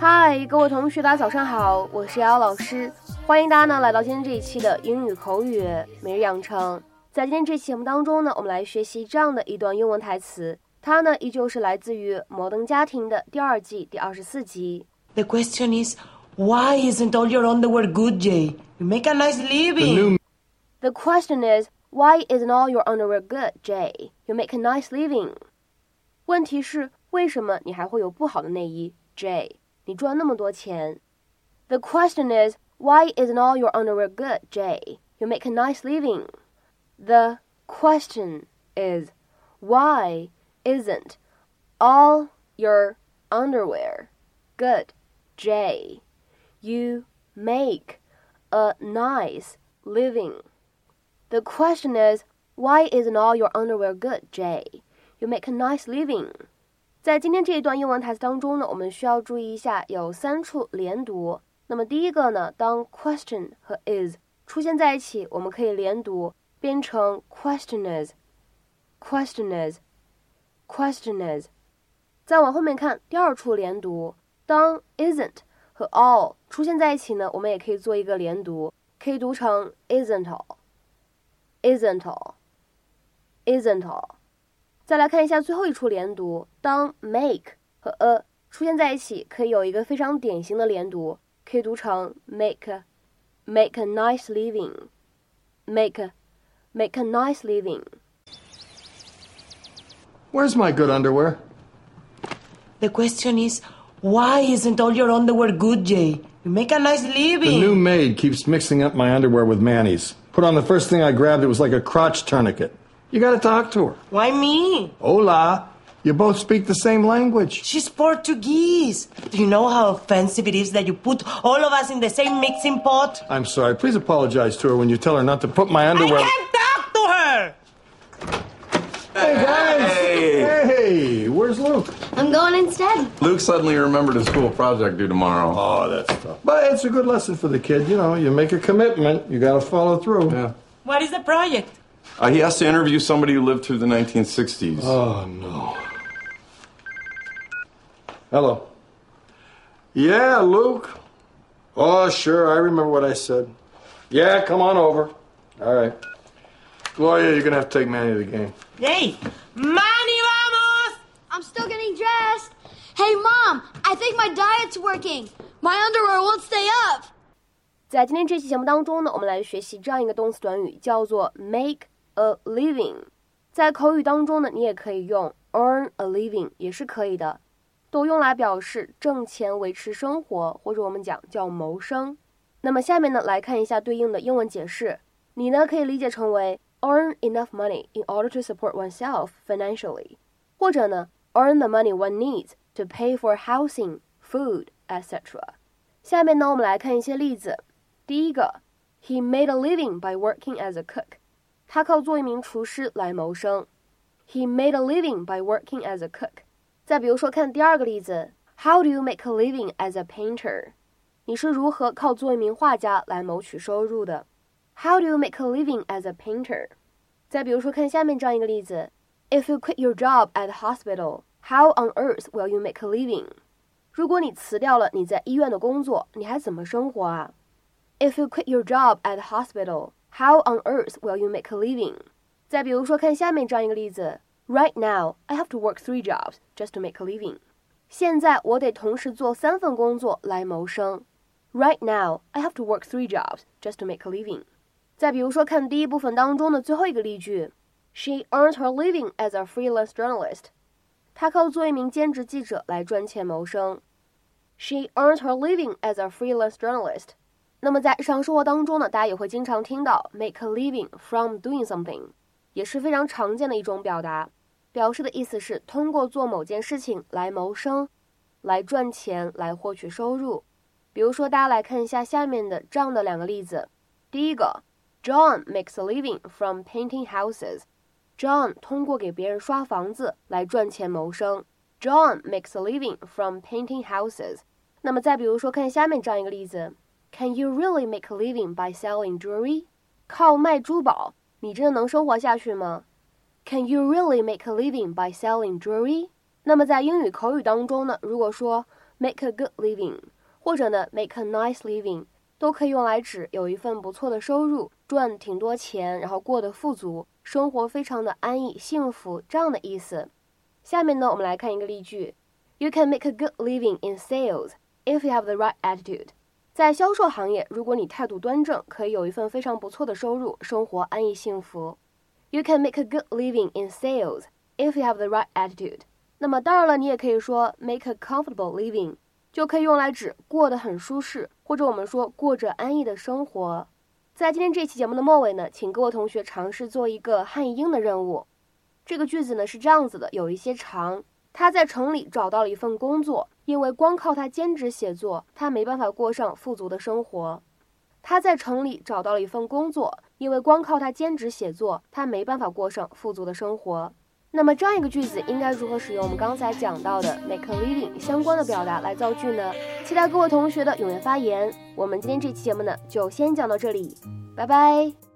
嗨，各位同学，大家早上好，我是瑶老师，欢迎大家呢来到今天这一期的英语口语每日养成。在今天这期节目当中呢，我们来学习这样的一段英文台词，它呢依旧是来自于《摩登家庭》的第二季第二十四集。The question is, why isn't all your underwear good, Jay? You make a nice living. The question is, why isn't all your underwear good, Jay? You make a nice living. 问题是，为什么你还会有不好的内衣，Jay？你赚那么多钱。The question is, why isn't all your underwear good, Jay? You make a nice living. The question is, why isn't all your underwear good, Jay? You make a nice living. The question is, why isn't all your underwear good, Jay? You make a nice living. 在今天这一段英文台词当中呢，我们需要注意一下有三处连读。那么第一个呢，当 question 和 is 出现在一起，我们可以连读，变成 questioners，questioners，questioners。再往后面看，第二处连读，当 isn't 和 all 出现在一起呢，我们也可以做一个连读，可以读成 isn't all，isn't all，isn't all。再来看一下最后一处连读，当 make 和 a 出现在一起，可以有一个非常典型的连读，可以读成 make make a nice living，make make a nice living。Where's my good underwear? The question is, why isn't all your underwear good, Jay? You make a nice living. The new maid keeps mixing up my underwear with Manny's. Put on the first thing I grabbed, it was like a crotch tourniquet. You gotta talk to her. Why me? Hola. You both speak the same language. She's Portuguese. Do you know how offensive it is that you put all of us in the same mixing pot? I'm sorry. Please apologize to her when you tell her not to put my underwear. I can't talk to her! Hey, guys! Hey! Hey, where's Luke? I'm going instead. Luke suddenly remembered his school project due tomorrow. Oh, that's tough. But it's a good lesson for the kid. You know, you make a commitment, you gotta follow through. Yeah. What is the project? Uh, he has to interview somebody who lived through the 1960s. Oh, no. Hello. Yeah, Luke. Oh, sure. I remember what I said. Yeah, come on over. All right. Gloria, you're going to have to take Manny to the game. Hey, Manny, vamos! I'm still getting dressed. Hey, Mom, I think my diet's working. My underwear won't stay up. 在今天这期节目当中呢，我们来学习这样一个动词短语，叫做 make a living。在口语当中呢，你也可以用 earn a living，也是可以的，都用来表示挣钱维持生活，或者我们讲叫谋生。那么下面呢，来看一下对应的英文解释。你呢可以理解成为 earn enough money in order to support oneself financially，或者呢 earn the money one needs to pay for housing, food, etc. 下面呢，我们来看一些例子。第一个，He made a living by working as a cook。 他靠做一名厨师来谋生。He made a living by working as a cook。再比如说，看第二个例子，How do you make a living as a painter？你是如何靠做一名画家来谋取收入的？How do you make a living as a painter？再比如说，看下面这样一个例子，If you quit your job at the hospital，how on earth will you make a living？如果你辞掉了你在医院的工作，你还怎么生活啊？If you quit your job at the hospital, how on earth will you make a living? 再比如说，看下面这样一个例子：Right now, I have to work three jobs just to make a living. 现在我得同时做三份工作来谋生。Right now, I have to work three jobs just to make a living. 再比如说，看第一部分当中的最后一个例句：She earns her living as a freelance journalist. 她靠做一名兼职记者来赚钱谋生。She earns her living as a freelance journalist. 那么在日常生活当中呢，大家也会经常听到 make a living from doing something，也是非常常见的一种表达，表示的意思是通过做某件事情来谋生，来赚钱，来获取收入。比如说，大家来看一下下面的这样的两个例子。第一个，John makes a living from painting houses。John 通过给别人刷房子来赚钱谋生。John makes a living from painting houses。那么再比如说，看下面这样一个例子。Can you really make a living by selling jewelry？靠卖珠宝，你真的能生活下去吗？Can you really make a living by selling jewelry？那么在英语口语当中呢，如果说 make a good living， 或者呢 make a nice living，都可以用来指有一份不错的收入，赚挺多钱，然后过得富足，生活非常的安逸幸福这样的意思。下面呢，我们来看一个例句：You can make a good living in sales if you have the right attitude。 在销售行业，如果你态度端正，可以有一份非常不错的收入，生活安逸幸福。You can make a good living in sales if you have the right attitude。那么当然了，你也可以说 make a comfortable living，就可以用来指过得很舒适，或者我们说过着安逸的生活。在今天这期节目的末尾呢，请各位同学尝试做一个汉译英的任务。这个句子呢是这样子的，有一些长。他在城里找到了一份工作，因为光靠他兼职写作，他没办法过上富足的生活。他在城里找到了一份工作。因为光靠他兼职写作，他没办法过上富足的生活。那么这样一个句子应该如何使用我们刚才讲到的 make a living 相关的表达来造句呢？期待各位同学的踊跃发言。我们今天这期节目呢，就先讲到这里，拜拜。